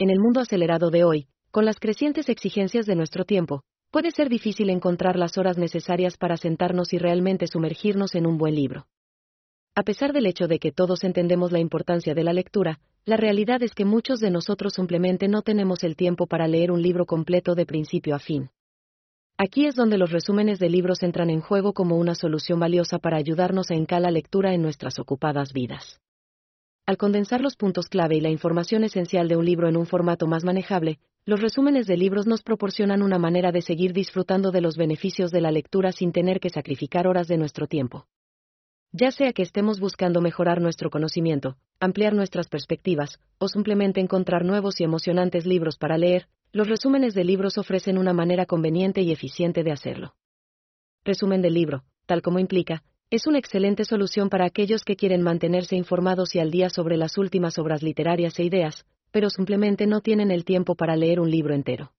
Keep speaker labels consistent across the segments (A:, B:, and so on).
A: En el mundo acelerado de hoy, con las crecientes exigencias de nuestro tiempo, puede ser difícil encontrar las horas necesarias para sentarnos y realmente sumergirnos en un buen libro. A pesar del hecho de que todos entendemos la importancia de la lectura, la realidad es que muchos de nosotros simplemente no tenemos el tiempo para leer un libro completo de principio a fin. Aquí es donde los resúmenes de libros entran en juego como una solución valiosa para ayudarnos a encalar la lectura en nuestras ocupadas vidas. Al condensar los puntos clave y la información esencial de un libro en un formato más manejable, los resúmenes de libros nos proporcionan una manera de seguir disfrutando de los beneficios de la lectura sin tener que sacrificar horas de nuestro tiempo. Ya sea que estemos buscando mejorar nuestro conocimiento, ampliar nuestras perspectivas, o simplemente encontrar nuevos y emocionantes libros para leer, los resúmenes de libros ofrecen una manera conveniente y eficiente de hacerlo. Resumen del libro, tal como implica, es una excelente solución para aquellos que quieren mantenerse informados y al día sobre las últimas obras literarias e ideas, pero simplemente no tienen el tiempo para leer un libro entero.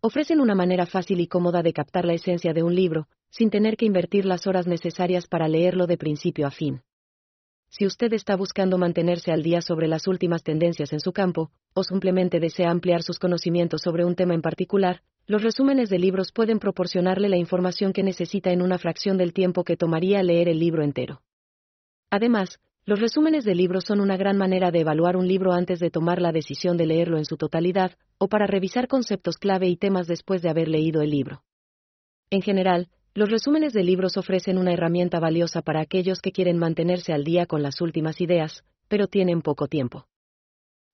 A: Ofrecen una manera fácil y cómoda de captar la esencia de un libro, sin tener que invertir las horas necesarias para leerlo de principio a fin. Si usted está buscando mantenerse al día sobre las últimas tendencias en su campo, o simplemente desea ampliar sus conocimientos sobre un tema en particular, los resúmenes de libros pueden proporcionarle la información que necesita en una fracción del tiempo que tomaría leer el libro entero. Además, los resúmenes de libros son una gran manera de evaluar un libro antes de tomar la decisión de leerlo en su totalidad, o para revisar conceptos clave y temas después de haber leído el libro. En general, los resúmenes de libros ofrecen una herramienta valiosa para aquellos que quieren mantenerse al día con las últimas ideas, pero tienen poco tiempo.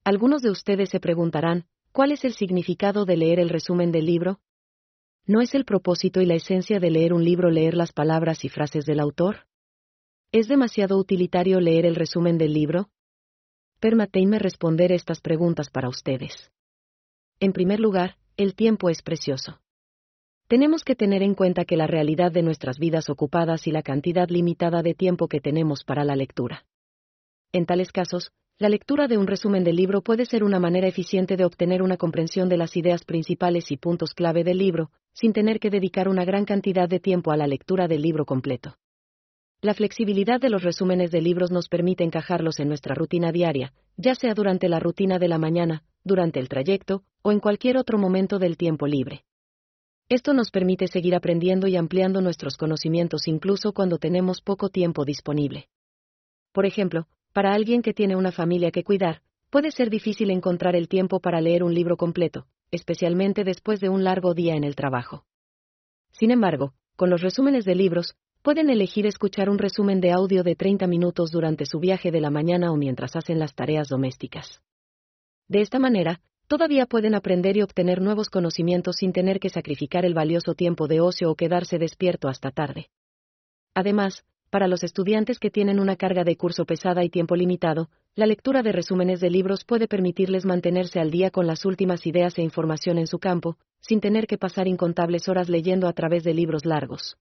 A: Algunos de ustedes se preguntarán, ¿cuál es el significado de leer el resumen del libro? ¿No es el propósito y la esencia de leer un libro leer las palabras y frases del autor? ¿Es demasiado utilitario leer el resumen del libro? Permíteme responder estas preguntas para ustedes. En primer lugar, el tiempo es precioso tenemos que tener en cuenta que la realidad de nuestras vidas ocupadas y la cantidad limitada de tiempo que tenemos para la lectura. En tales casos, la lectura de un resumen del libro puede ser una manera eficiente de obtener una comprensión de las ideas principales y puntos clave del libro, sin tener que dedicar una gran cantidad de tiempo a la lectura del libro completo. La flexibilidad de los resúmenes de libros nos permite encajarlos en nuestra rutina diaria, ya sea durante la rutina de la mañana, durante el trayecto, o en cualquier otro momento del tiempo libre. Esto nos permite seguir aprendiendo y ampliando nuestros conocimientos incluso cuando tenemos poco tiempo disponible. Por ejemplo, para alguien que tiene una familia que cuidar, puede ser difícil encontrar el tiempo para leer un libro completo, especialmente después de un largo día en el trabajo. Sin embargo, con los resúmenes de libros, pueden elegir escuchar un resumen de audio de 30 minutos durante su viaje de la mañana o mientras hacen las tareas domésticas. De esta manera, todavía pueden aprender y obtener nuevos conocimientos sin tener que sacrificar el valioso tiempo de ocio o quedarse despierto hasta tarde. Además, para los estudiantes que tienen una carga de curso pesada y tiempo limitado, la lectura de resúmenes de libros puede permitirles mantenerse al día con las últimas ideas e información en su campo, sin tener que pasar incontables horas leyendo a través de libros largos.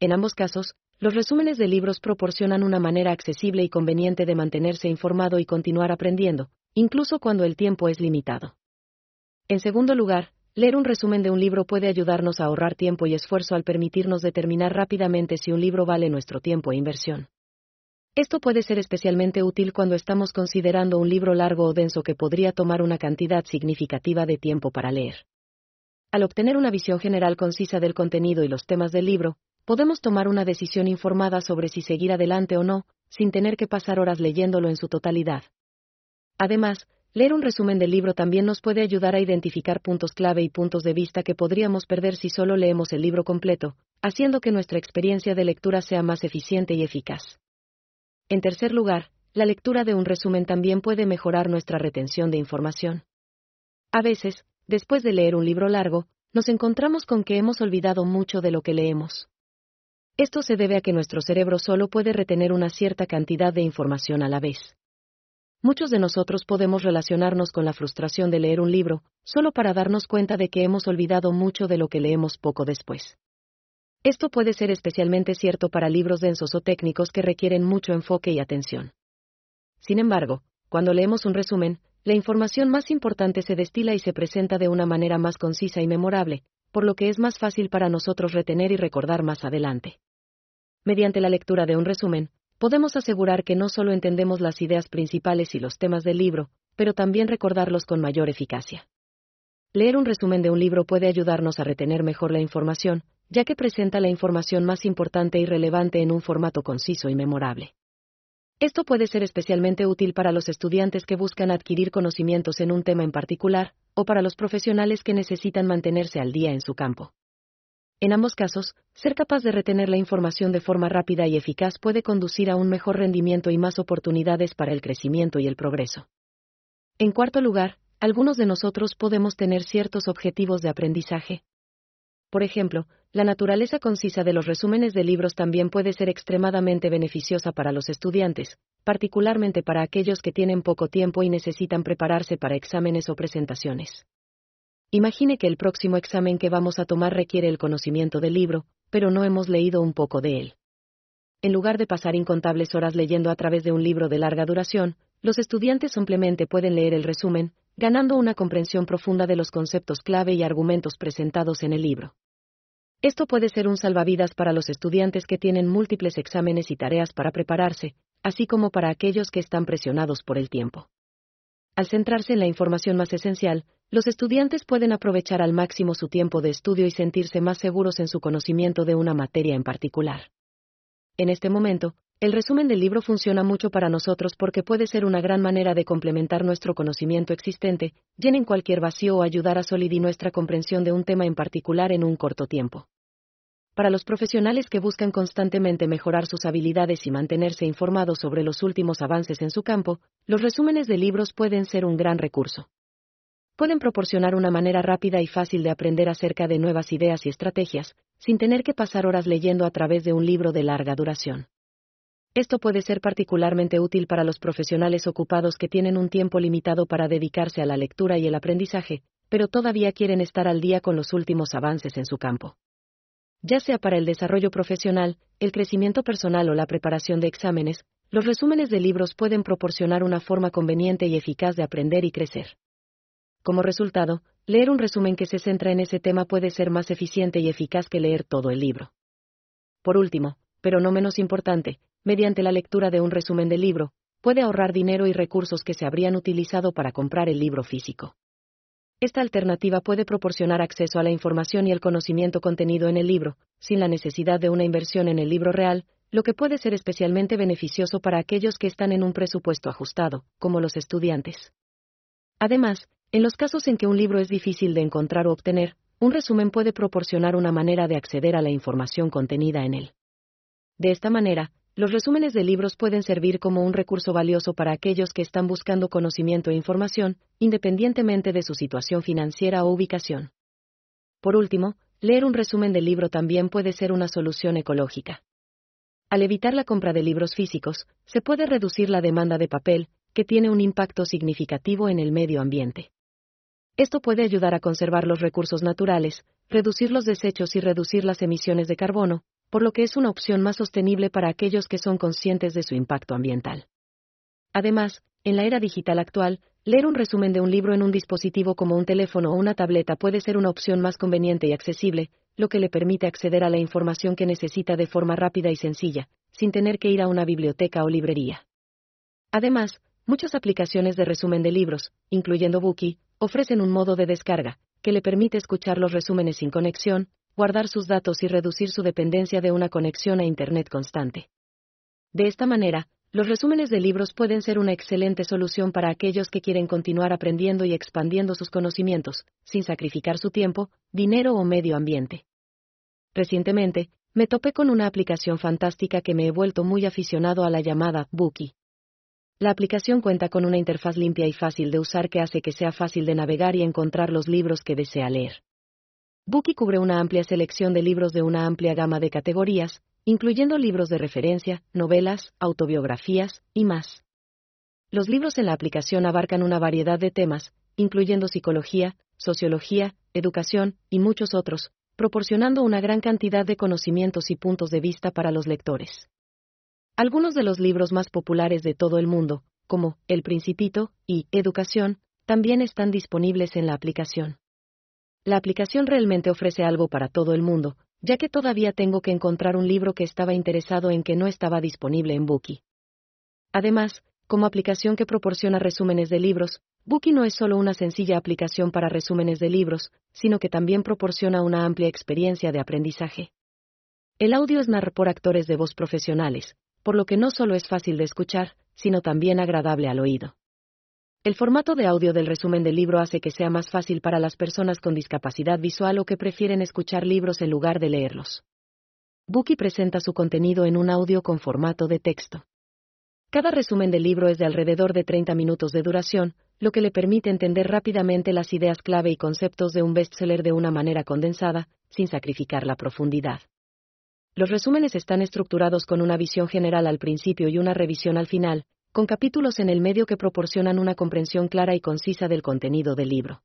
A: En ambos casos, los resúmenes de libros proporcionan una manera accesible y conveniente de mantenerse informado y continuar aprendiendo, incluso cuando el tiempo es limitado. En segundo lugar, leer un resumen de un libro puede ayudarnos a ahorrar tiempo y esfuerzo al permitirnos determinar rápidamente si un libro vale nuestro tiempo e inversión. Esto puede ser especialmente útil cuando estamos considerando un libro largo o denso que podría tomar una cantidad significativa de tiempo para leer. Al obtener una visión general concisa del contenido y los temas del libro, podemos tomar una decisión informada sobre si seguir adelante o no, sin tener que pasar horas leyéndolo en su totalidad. Además, leer un resumen del libro también nos puede ayudar a identificar puntos clave y puntos de vista que podríamos perder si solo leemos el libro completo, haciendo que nuestra experiencia de lectura sea más eficiente y eficaz. En tercer lugar, la lectura de un resumen también puede mejorar nuestra retención de información. A veces, después de leer un libro largo, nos encontramos con que hemos olvidado mucho de lo que leemos. Esto se debe a que nuestro cerebro solo puede retener una cierta cantidad de información a la vez. Muchos de nosotros podemos relacionarnos con la frustración de leer un libro, solo para darnos cuenta de que hemos olvidado mucho de lo que leemos poco después. Esto puede ser especialmente cierto para libros densos o técnicos que requieren mucho enfoque y atención. Sin embargo, cuando leemos un resumen, la información más importante se destila y se presenta de una manera más concisa y memorable, por lo que es más fácil para nosotros retener y recordar más adelante. Mediante la lectura de un resumen, podemos asegurar que no solo entendemos las ideas principales y los temas del libro, pero también recordarlos con mayor eficacia. Leer un resumen de un libro puede ayudarnos a retener mejor la información, ya que presenta la información más importante y relevante en un formato conciso y memorable. Esto puede ser especialmente útil para los estudiantes que buscan adquirir conocimientos en un tema en particular, o para los profesionales que necesitan mantenerse al día en su campo. En ambos casos, ser capaz de retener la información de forma rápida y eficaz puede conducir a un mejor rendimiento y más oportunidades para el crecimiento y el progreso. En cuarto lugar, algunos de nosotros podemos tener ciertos objetivos de aprendizaje. Por ejemplo, la naturaleza concisa de los resúmenes de libros también puede ser extremadamente beneficiosa para los estudiantes, particularmente para aquellos que tienen poco tiempo y necesitan prepararse para exámenes o presentaciones. Imagine que el próximo examen que vamos a tomar requiere el conocimiento del libro, pero no hemos leído un poco de él. En lugar de pasar incontables horas leyendo a través de un libro de larga duración, los estudiantes simplemente pueden leer el resumen, ganando una comprensión profunda de los conceptos clave y argumentos presentados en el libro. Esto puede ser un salvavidas para los estudiantes que tienen múltiples exámenes y tareas para prepararse, así como para aquellos que están presionados por el tiempo. Al centrarse en la información más esencial, los estudiantes pueden aprovechar al máximo su tiempo de estudio y sentirse más seguros en su conocimiento de una materia en particular. En este momento, el resumen del libro funciona mucho para nosotros porque puede ser una gran manera de complementar nuestro conocimiento existente, llenen cualquier vacío o ayudar a solidar nuestra comprensión de un tema en particular en un corto tiempo. Para los profesionales que buscan constantemente mejorar sus habilidades y mantenerse informados sobre los últimos avances en su campo, los resúmenes de libros pueden ser un gran recurso. Pueden proporcionar una manera rápida y fácil de aprender acerca de nuevas ideas y estrategias, sin tener que pasar horas leyendo a través de un libro de larga duración. Esto puede ser particularmente útil para los profesionales ocupados que tienen un tiempo limitado para dedicarse a la lectura y el aprendizaje, pero todavía quieren estar al día con los últimos avances en su campo. Ya sea para el desarrollo profesional, el crecimiento personal o la preparación de exámenes, los resúmenes de libros pueden proporcionar una forma conveniente y eficaz de aprender y crecer. Como resultado, leer un resumen que se centra en ese tema puede ser más eficiente y eficaz que leer todo el libro. Por último, pero no menos importante, mediante la lectura de un resumen del libro, puede ahorrar dinero y recursos que se habrían utilizado para comprar el libro físico. Esta alternativa puede proporcionar acceso a la información y el conocimiento contenido en el libro, sin la necesidad de una inversión en el libro real, lo que puede ser especialmente beneficioso para aquellos que están en un presupuesto ajustado, como los estudiantes. Además, en los casos en que un libro es difícil de encontrar o obtener, un resumen puede proporcionar una manera de acceder a la información contenida en él. De esta manera, los resúmenes de libros pueden servir como un recurso valioso para aquellos que están buscando conocimiento e información, independientemente de su situación financiera o ubicación. Por último, leer un resumen del libro también puede ser una solución ecológica. Al evitar la compra de libros físicos, se puede reducir la demanda de papel, que tiene un impacto significativo en el medio ambiente. Esto puede ayudar a conservar los recursos naturales, reducir los desechos y reducir las emisiones de carbono, por lo que es una opción más sostenible para aquellos que son conscientes de su impacto ambiental. Además, en la era digital actual, leer un resumen de un libro en un dispositivo como un teléfono o una tableta puede ser una opción más conveniente y accesible, lo que le permite acceder a la información que necesita de forma rápida y sencilla, sin tener que ir a una biblioteca o librería. Además, muchas aplicaciones de resumen de libros, incluyendo Bookie, ofrecen un modo de descarga, que le permite escuchar los resúmenes sin conexión, guardar sus datos y reducir su dependencia de una conexión a Internet constante. De esta manera, los resúmenes de libros pueden ser una excelente solución para aquellos que quieren continuar aprendiendo y expandiendo sus conocimientos, sin sacrificar su tiempo, dinero o medio ambiente. Recientemente, me topé con una aplicación fantástica que me he vuelto muy aficionado a la llamada Bookie. La aplicación cuenta con una interfaz limpia y fácil de usar que hace que sea fácil de navegar y encontrar los libros que desea leer. Bookie cubre una amplia selección de libros de una amplia gama de categorías, incluyendo libros de referencia, novelas, autobiografías, y más. Los libros en la aplicación abarcan una variedad de temas, incluyendo psicología, sociología, educación, y muchos otros, proporcionando una gran cantidad de conocimientos y puntos de vista para los lectores. Algunos de los libros más populares de todo el mundo, como El Principito y Educación, también están disponibles en la aplicación. La aplicación realmente ofrece algo para todo el mundo, ya que todavía tengo que encontrar un libro que estaba interesado en que no estaba disponible en Bookie. Además, como aplicación que proporciona resúmenes de libros, Bookie no es solo una sencilla aplicación para resúmenes de libros, sino que también proporciona una amplia experiencia de aprendizaje. El audio es narrado por actores de voz profesionales, por lo que no solo es fácil de escuchar, sino también agradable al oído. El formato de audio del resumen del libro hace que sea más fácil para las personas con discapacidad visual o que prefieren escuchar libros en lugar de leerlos. Bookie presenta su contenido en un audio con formato de texto. Cada resumen del libro es de alrededor de 30 minutos de duración, lo que le permite entender rápidamente las ideas clave y conceptos de un bestseller de una manera condensada, sin sacrificar la profundidad. Los resúmenes están estructurados con una visión general al principio y una revisión al final, con capítulos en el medio que proporcionan una comprensión clara y concisa del contenido del libro.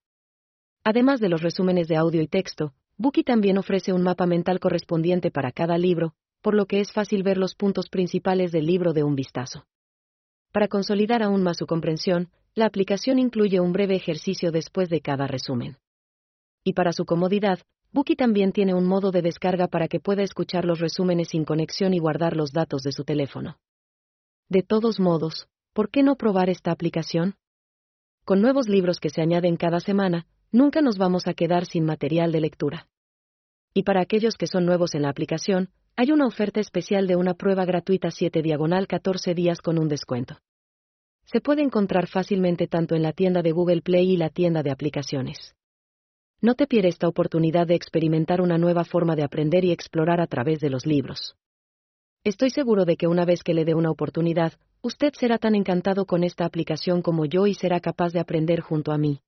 A: Además de los resúmenes de audio y texto, Bookie también ofrece un mapa mental correspondiente para cada libro, por lo que es fácil ver los puntos principales del libro de un vistazo. Para consolidar aún más su comprensión, la aplicación incluye un breve ejercicio después de cada resumen. Y para su comodidad, Bookie también tiene un modo de descarga para que pueda escuchar los resúmenes sin conexión y guardar los datos de su teléfono. De todos modos, ¿por qué no probar esta aplicación? Con nuevos libros que se añaden cada semana, nunca nos vamos a quedar sin material de lectura. Y para aquellos que son nuevos en la aplicación, hay una oferta especial de una prueba gratuita 7 diagonal 14 días con un descuento. Se puede encontrar fácilmente tanto en la tienda de Google Play y la tienda de aplicaciones. No te pierdas esta oportunidad de experimentar una nueva forma de aprender y explorar a través de los libros. Estoy seguro de que una vez que le dé una oportunidad, usted será tan encantado con esta aplicación como yo y será capaz de aprender junto a mí.